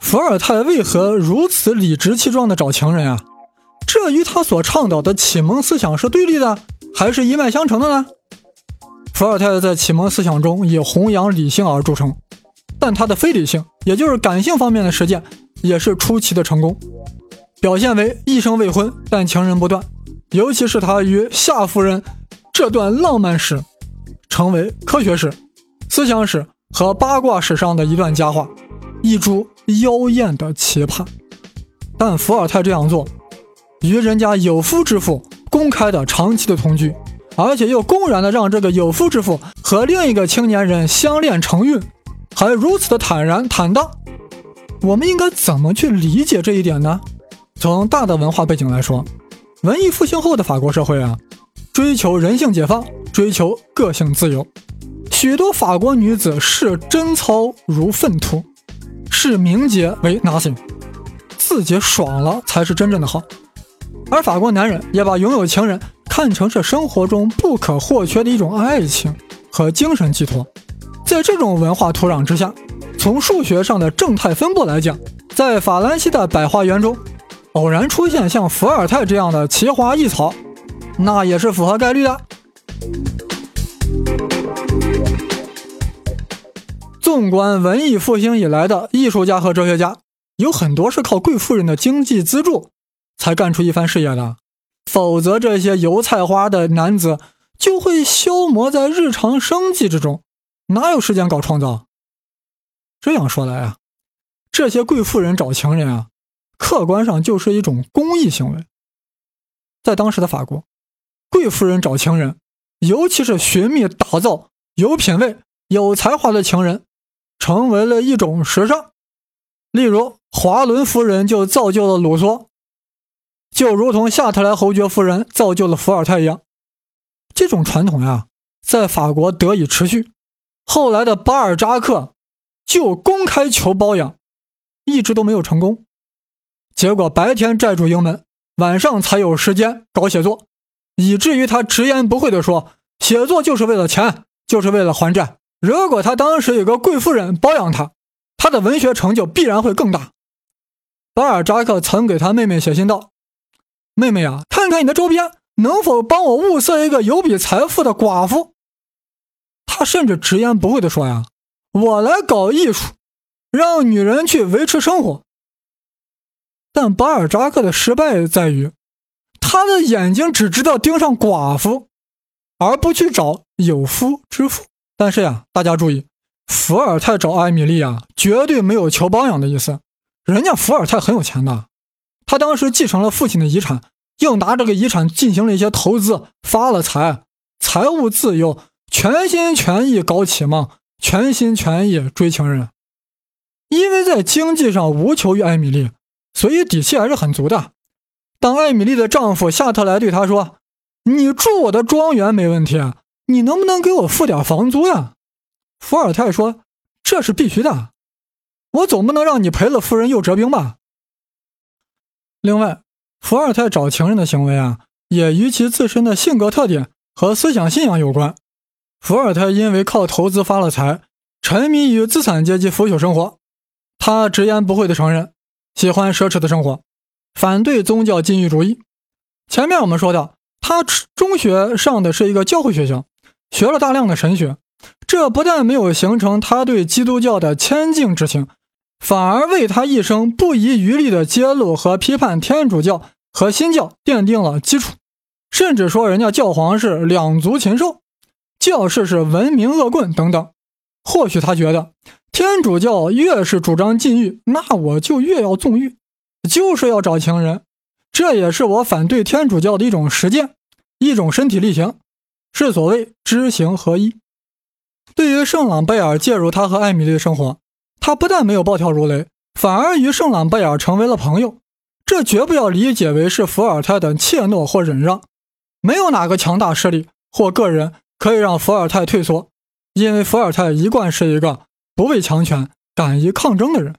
伏尔泰为何如此理直气壮地找情人啊？这与他所倡导的启蒙思想是对立的，还是一脉相承的呢？伏尔泰在启蒙思想中以弘扬理性而著称，但他的非理性，也就是感性方面的实践，也是出奇的成功，表现为一生未婚但情人不断，尤其是他与夏夫人这段浪漫史，成为科学史、思想史和八卦史上的一段佳话，一株妖艳的奇葩。但伏尔泰这样做。与人家有夫之妇公开的长期的同居，而且又公然的让这个有夫之妇和另一个青年人相恋成孕，还如此的坦然坦荡，我们应该怎么去理解这一点呢？从大的文化背景来说，文艺复兴后的法国社会啊，追求人性解放，追求个性自由，许多法国女子视贞操如粪土，视名节为 nothing，自己爽了才是真正的好。而法国男人也把拥有情人看成是生活中不可或缺的一种爱情和精神寄托。在这种文化土壤之下，从数学上的正态分布来讲，在法兰西的百花园中，偶然出现像伏尔泰这样的奇花异草，那也是符合概率的。纵观文艺复兴以来的艺术家和哲学家，有很多是靠贵妇人的经济资助。才干出一番事业的，否则这些油菜花的男子就会消磨在日常生计之中，哪有时间搞创造？这样说来啊，这些贵妇人找情人啊，客观上就是一种公益行为。在当时的法国，贵妇人找情人，尤其是寻觅打造有品位、有才华的情人，成为了一种时尚。例如，华伦夫人就造就了卢梭。就如同夏特莱侯爵夫人造就了伏尔泰一样，这种传统呀，在法国得以持续。后来的巴尔扎克就公开求包养，一直都没有成功。结果白天债主盈门，晚上才有时间搞写作，以至于他直言不讳地说：“写作就是为了钱，就是为了还债。如果他当时有个贵妇人包养他，他的文学成就必然会更大。”巴尔扎克曾给他妹妹写信道。妹妹啊，看看你的周边，能否帮我物色一个有笔财富的寡妇？他甚至直言不讳地说：“呀，我来搞艺术，让女人去维持生活。”但巴尔扎克的失败在于，他的眼睛只知道盯上寡妇，而不去找有夫之妇。但是呀，大家注意，伏尔泰找艾米丽啊，绝对没有求包养的意思，人家伏尔泰很有钱的。他当时继承了父亲的遗产，又拿这个遗产进行了一些投资，发了财，财务自由，全心全意搞启蒙，全心全意追情人。因为在经济上无求于艾米丽，所以底气还是很足的。当艾米丽的丈夫夏特莱对她说：“你住我的庄园没问题，你能不能给我付点房租呀？”伏尔泰说：“这是必须的，我总不能让你赔了夫人又折兵吧。”另外，伏尔泰找情人的行为啊，也与其自身的性格特点和思想信仰有关。伏尔泰因为靠投资发了财，沉迷于资产阶级腐朽生活。他直言不讳地承认，喜欢奢侈的生活，反对宗教禁欲主义。前面我们说到，他中学上的是一个教会学校，学了大量的神学，这不但没有形成他对基督教的谦敬之情。反而为他一生不遗余力的揭露和批判天主教和新教奠定了基础，甚至说人家教皇是两足禽兽，教士是文明恶棍等等。或许他觉得天主教越是主张禁欲，那我就越要纵欲，就是要找情人。这也是我反对天主教的一种实践，一种身体力行，是所谓知行合一。对于圣朗贝尔介入他和艾米丽的生活。他不但没有暴跳如雷，反而与圣朗贝尔成为了朋友。这绝不要理解为是伏尔泰的怯懦或忍让。没有哪个强大势力或个人可以让伏尔泰退缩，因为伏尔泰一贯是一个不畏强权、敢于抗争的人。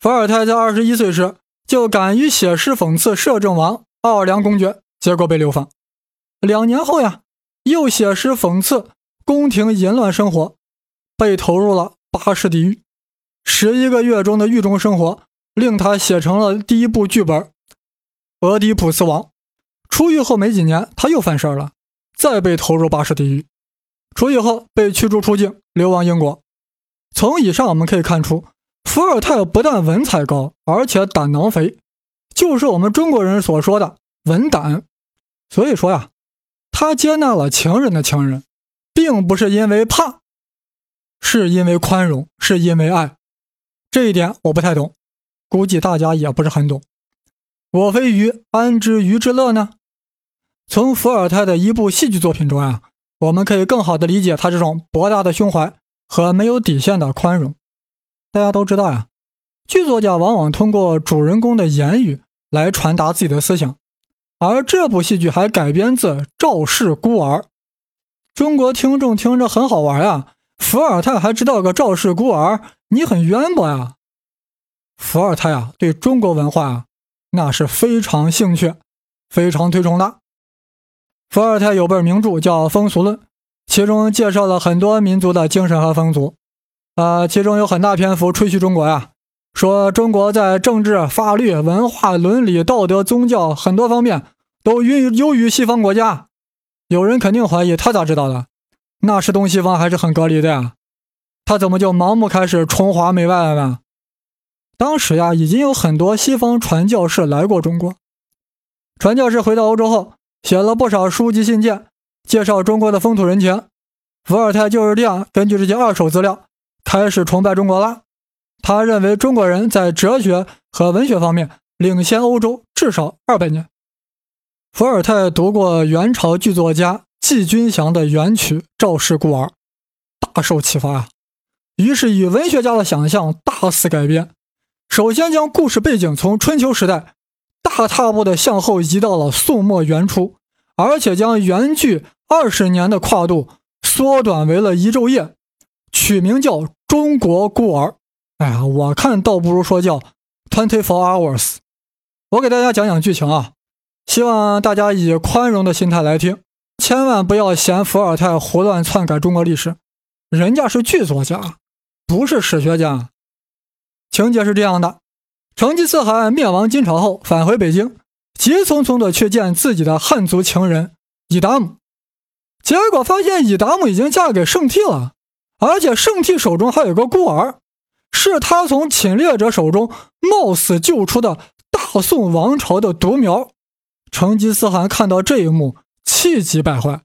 伏尔泰在二十一岁时就敢于写诗讽刺摄政王奥尔良公爵，结果被流放。两年后呀，又写诗讽刺宫廷淫乱生活，被投入了巴士地狱。十一个月中的狱中生活，令他写成了第一部剧本《俄狄浦斯王》。出狱后没几年，他又犯事了，再被投入巴士地狱。出狱后被驱逐出境，流亡英国。从以上我们可以看出，伏尔泰不但文采高，而且胆囊肥，就是我们中国人所说的文胆。所以说呀，他接纳了情人的情人，并不是因为怕，是因为宽容，是因为爱。这一点我不太懂，估计大家也不是很懂。我非鱼，安知鱼之乐呢？从伏尔泰的一部戏剧作品中啊，我们可以更好的理解他这种博大的胸怀和没有底线的宽容。大家都知道呀，剧作家往往通过主人公的言语来传达自己的思想，而这部戏剧还改编自《赵氏孤儿》。中国听众听着很好玩呀，伏尔泰还知道个赵氏孤儿，你很渊博呀。伏尔泰啊，对中国文化啊，那是非常兴趣，非常推崇的。伏尔泰有本名著叫《风俗论》，其中介绍了很多民族的精神和风俗。啊，其中有很大篇幅吹嘘中国呀，说中国在政治、法律、文化、伦理、道德、宗教很多方面都优优于西方国家。有人肯定怀疑他咋知道的？那是东西方还是很隔离的呀？他怎么就盲目开始崇华媚外了呢？当时呀，已经有很多西方传教士来过中国。传教士回到欧洲后。写了不少书籍信件，介绍中国的风土人情。伏尔泰就是这样根据这些二手资料开始崇拜中国了。他认为中国人在哲学和文学方面领先欧洲至少二百年。伏尔泰读过元朝剧作家季君祥的元曲《赵氏孤儿》，大受启发啊，于是以文学家的想象大肆改编。首先将故事背景从春秋时代。大踏步的向后移到了宋末元初，而且将原剧二十年的跨度缩短为了一昼夜，取名叫《中国孤儿》。哎呀，我看倒不如说叫《Twenty Four Hours》。我给大家讲讲剧情啊，希望大家以宽容的心态来听，千万不要嫌伏尔泰胡乱篡改中国历史，人家是剧作家，不是史学家。情节是这样的。成吉思汗灭亡金朝后，返回北京，急匆匆的去见自己的汉族情人伊达姆，结果发现伊达姆已经嫁给圣替了，而且圣替手中还有个孤儿，是他从侵略者手中冒死救出的大宋王朝的独苗。成吉思汗看到这一幕，气急败坏，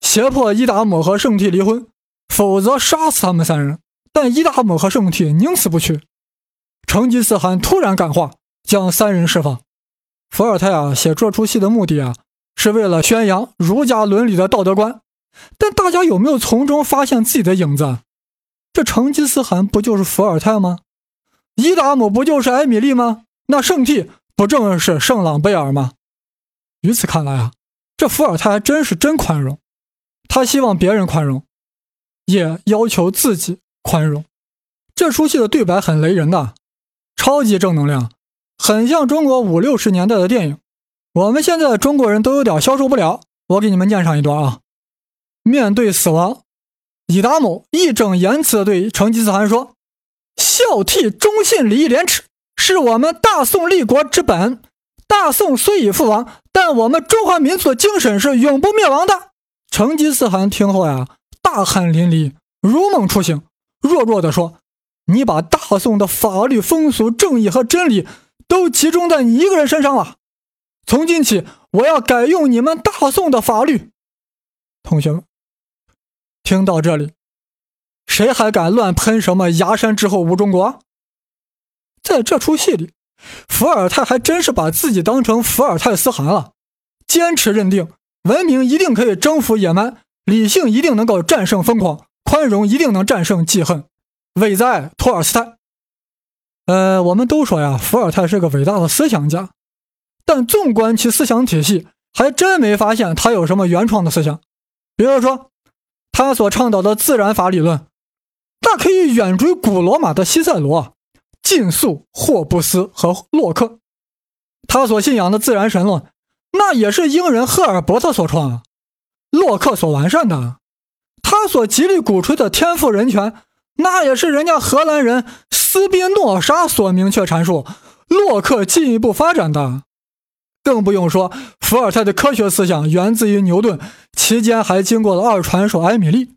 胁迫伊达姆和圣替离婚，否则杀死他们三人。但伊达姆和圣替宁死不屈。成吉思汗突然感化，将三人释放。伏尔泰啊，写这出戏的目的啊，是为了宣扬儒家伦理的道德观。但大家有没有从中发现自己的影子？这成吉思汗不就是伏尔泰吗？伊达姆不就是艾米丽吗？那圣替不正是圣朗贝尔吗？于此看来啊，这伏尔泰还真是真宽容。他希望别人宽容，也要求自己宽容。这出戏的对白很雷人的。超级正能量，很像中国五六十年代的电影。我们现在的中国人都有点消受不了。我给你们念上一段啊。面对死亡，李达姆义正言辞地对成吉思汗说：“孝悌忠信礼义廉耻是我们大宋立国之本。大宋虽已覆亡，但我们中华民族的精神是永不灭亡的。”成吉思汗听后呀，大汗淋漓，如梦初醒，弱弱地说。你把大宋的法律、风俗、正义和真理都集中在你一个人身上了。从今起，我要改用你们大宋的法律。同学们，听到这里，谁还敢乱喷什么崖山之后无中国？在这出戏里，伏尔泰还真是把自己当成伏尔泰斯汗了，坚持认定文明一定可以征服野蛮，理性一定能够战胜疯狂，宽容一定能战胜记恨。伟在托尔斯泰，呃，我们都说呀，伏尔泰是个伟大的思想家，但纵观其思想体系，还真没发现他有什么原创的思想。比如说，他所倡导的自然法理论，那可以远追古罗马的西塞罗、近溯霍布斯和洛克；他所信仰的自然神论，那也是英人赫尔伯特所创，洛克所完善的；他所极力鼓吹的天赋人权。那也是人家荷兰人斯宾诺莎所明确阐述，洛克进一步发展的。更不用说伏尔泰的科学思想源自于牛顿，期间还经过了二传手艾米丽。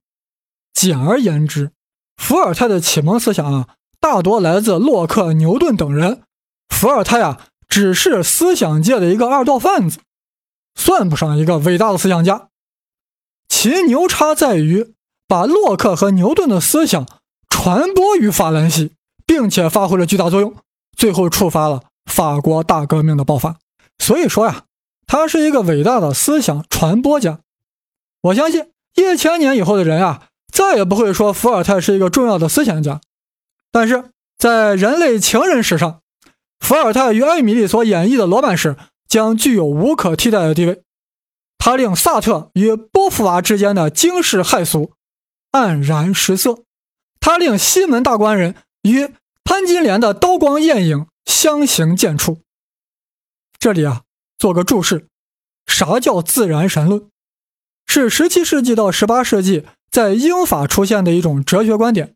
简而言之，伏尔泰的启蒙思想啊，大多来自洛克、牛顿等人。伏尔泰啊，只是思想界的一个二道贩子，算不上一个伟大的思想家。其牛叉在于把洛克和牛顿的思想传播于法兰西，并且发挥了巨大作用，最后触发了法国大革命的爆发。所以说呀，他是一个伟大的思想传播家。我相信一千年以后的人啊，再也不会说伏尔泰是一个重要的思想家。但是在人类情人史上，伏尔泰与艾米丽所演绎的罗曼史将具有无可替代的地位。他令萨特与波伏娃之间的惊世骇俗黯然失色，他令西门大官人与潘金莲的刀光艳影相形见绌。这里啊，做个注释，啥叫自然神论？是17世纪到18世纪在英法出现的一种哲学观点，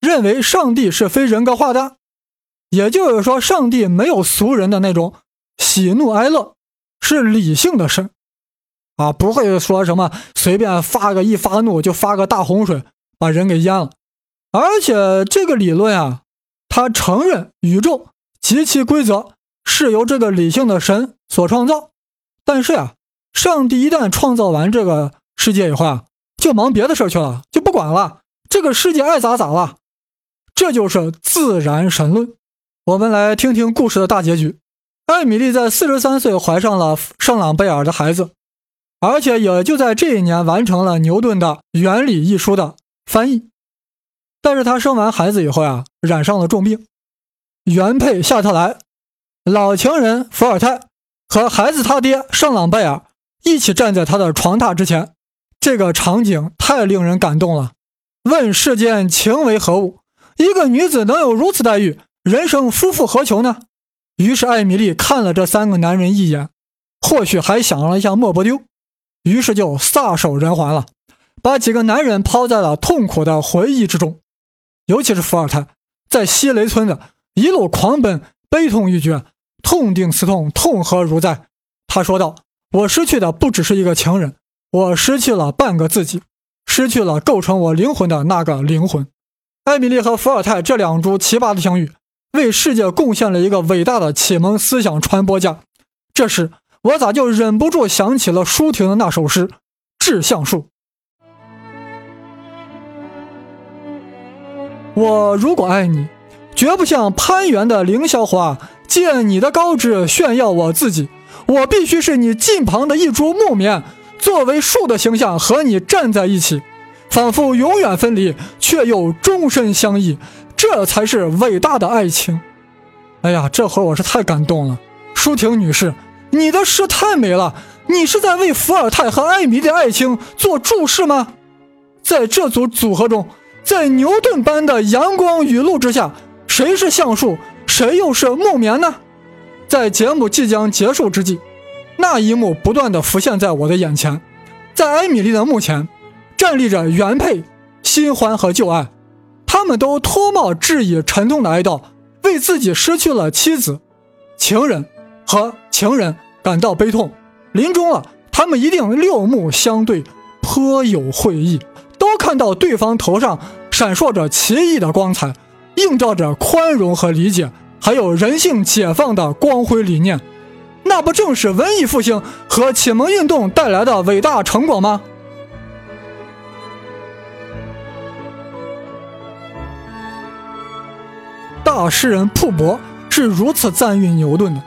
认为上帝是非人格化的，也就是说，上帝没有俗人的那种喜怒哀乐，是理性的神。啊，不会说什么随便发个一发怒就发个大洪水把人给淹了，而且这个理论啊，他承认宇宙及其规则是由这个理性的神所创造，但是呀，上帝一旦创造完这个世界以后啊，就忙别的事去了，就不管了，这个世界爱咋咋了，这就是自然神论。我们来听听故事的大结局：艾米丽在四十三岁怀上了圣朗贝尔的孩子。而且也就在这一年完成了牛顿的《原理》一书的翻译，但是他生完孩子以后呀，染上了重病。原配夏特莱、老情人伏尔泰和孩子他爹圣朗贝尔一起站在他的床榻之前，这个场景太令人感动了。问世间情为何物？一个女子能有如此待遇，人生夫复何求呢？于是艾米丽看了这三个男人一眼，或许还想了一下莫伯丢。于是就撒手人寰了，把几个男人抛在了痛苦的回忆之中。尤其是伏尔泰，在西雷村的一路狂奔，悲痛欲绝，痛定思痛，痛何如在。他说道：“我失去的不只是一个情人，我失去了半个自己，失去了构成我灵魂的那个灵魂。”艾米丽和伏尔泰这两株奇葩的相遇，为世界贡献了一个伟大的启蒙思想传播家。这时。我咋就忍不住想起了舒婷的那首诗《致橡树》？我如果爱你，绝不像攀援的凌霄花，借你的高枝炫耀我自己。我必须是你近旁的一株木棉，作为树的形象和你站在一起，仿佛永远分离，却又终身相依。这才是伟大的爱情。哎呀，这会儿我是太感动了，舒婷女士。你的诗太美了，你是在为伏尔泰和艾米的爱情做注释吗？在这组组合中，在牛顿般的阳光雨露之下，谁是橡树，谁又是木棉呢？在节目即将结束之际，那一幕不断的浮现在我的眼前，在艾米丽的墓前，站立着原配、新欢和旧爱，他们都脱帽致以沉痛的哀悼，为自己失去了妻子、情人。和情人感到悲痛，临终了，他们一定六目相对，颇有会意，都看到对方头上闪烁着奇异的光彩，映照着宽容和理解，还有人性解放的光辉理念。那不正是文艺复兴和启蒙运动带来的伟大成果吗？大诗人瀑布是如此赞誉牛顿的。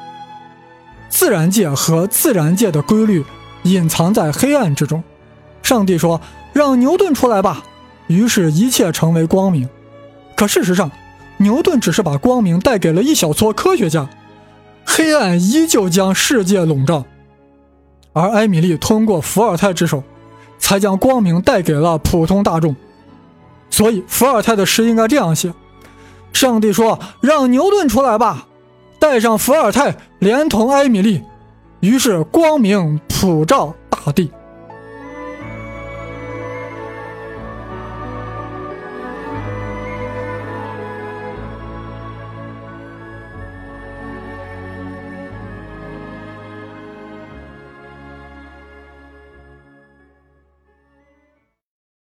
自然界和自然界的规律隐藏在黑暗之中。上帝说：“让牛顿出来吧。”于是，一切成为光明。可事实上，牛顿只是把光明带给了一小撮科学家，黑暗依旧将世界笼罩。而艾米丽通过伏尔泰之手，才将光明带给了普通大众。所以，伏尔泰的诗应该这样写：“上帝说，让牛顿出来吧。”带上伏尔泰，连同艾米丽，于是光明普照大地。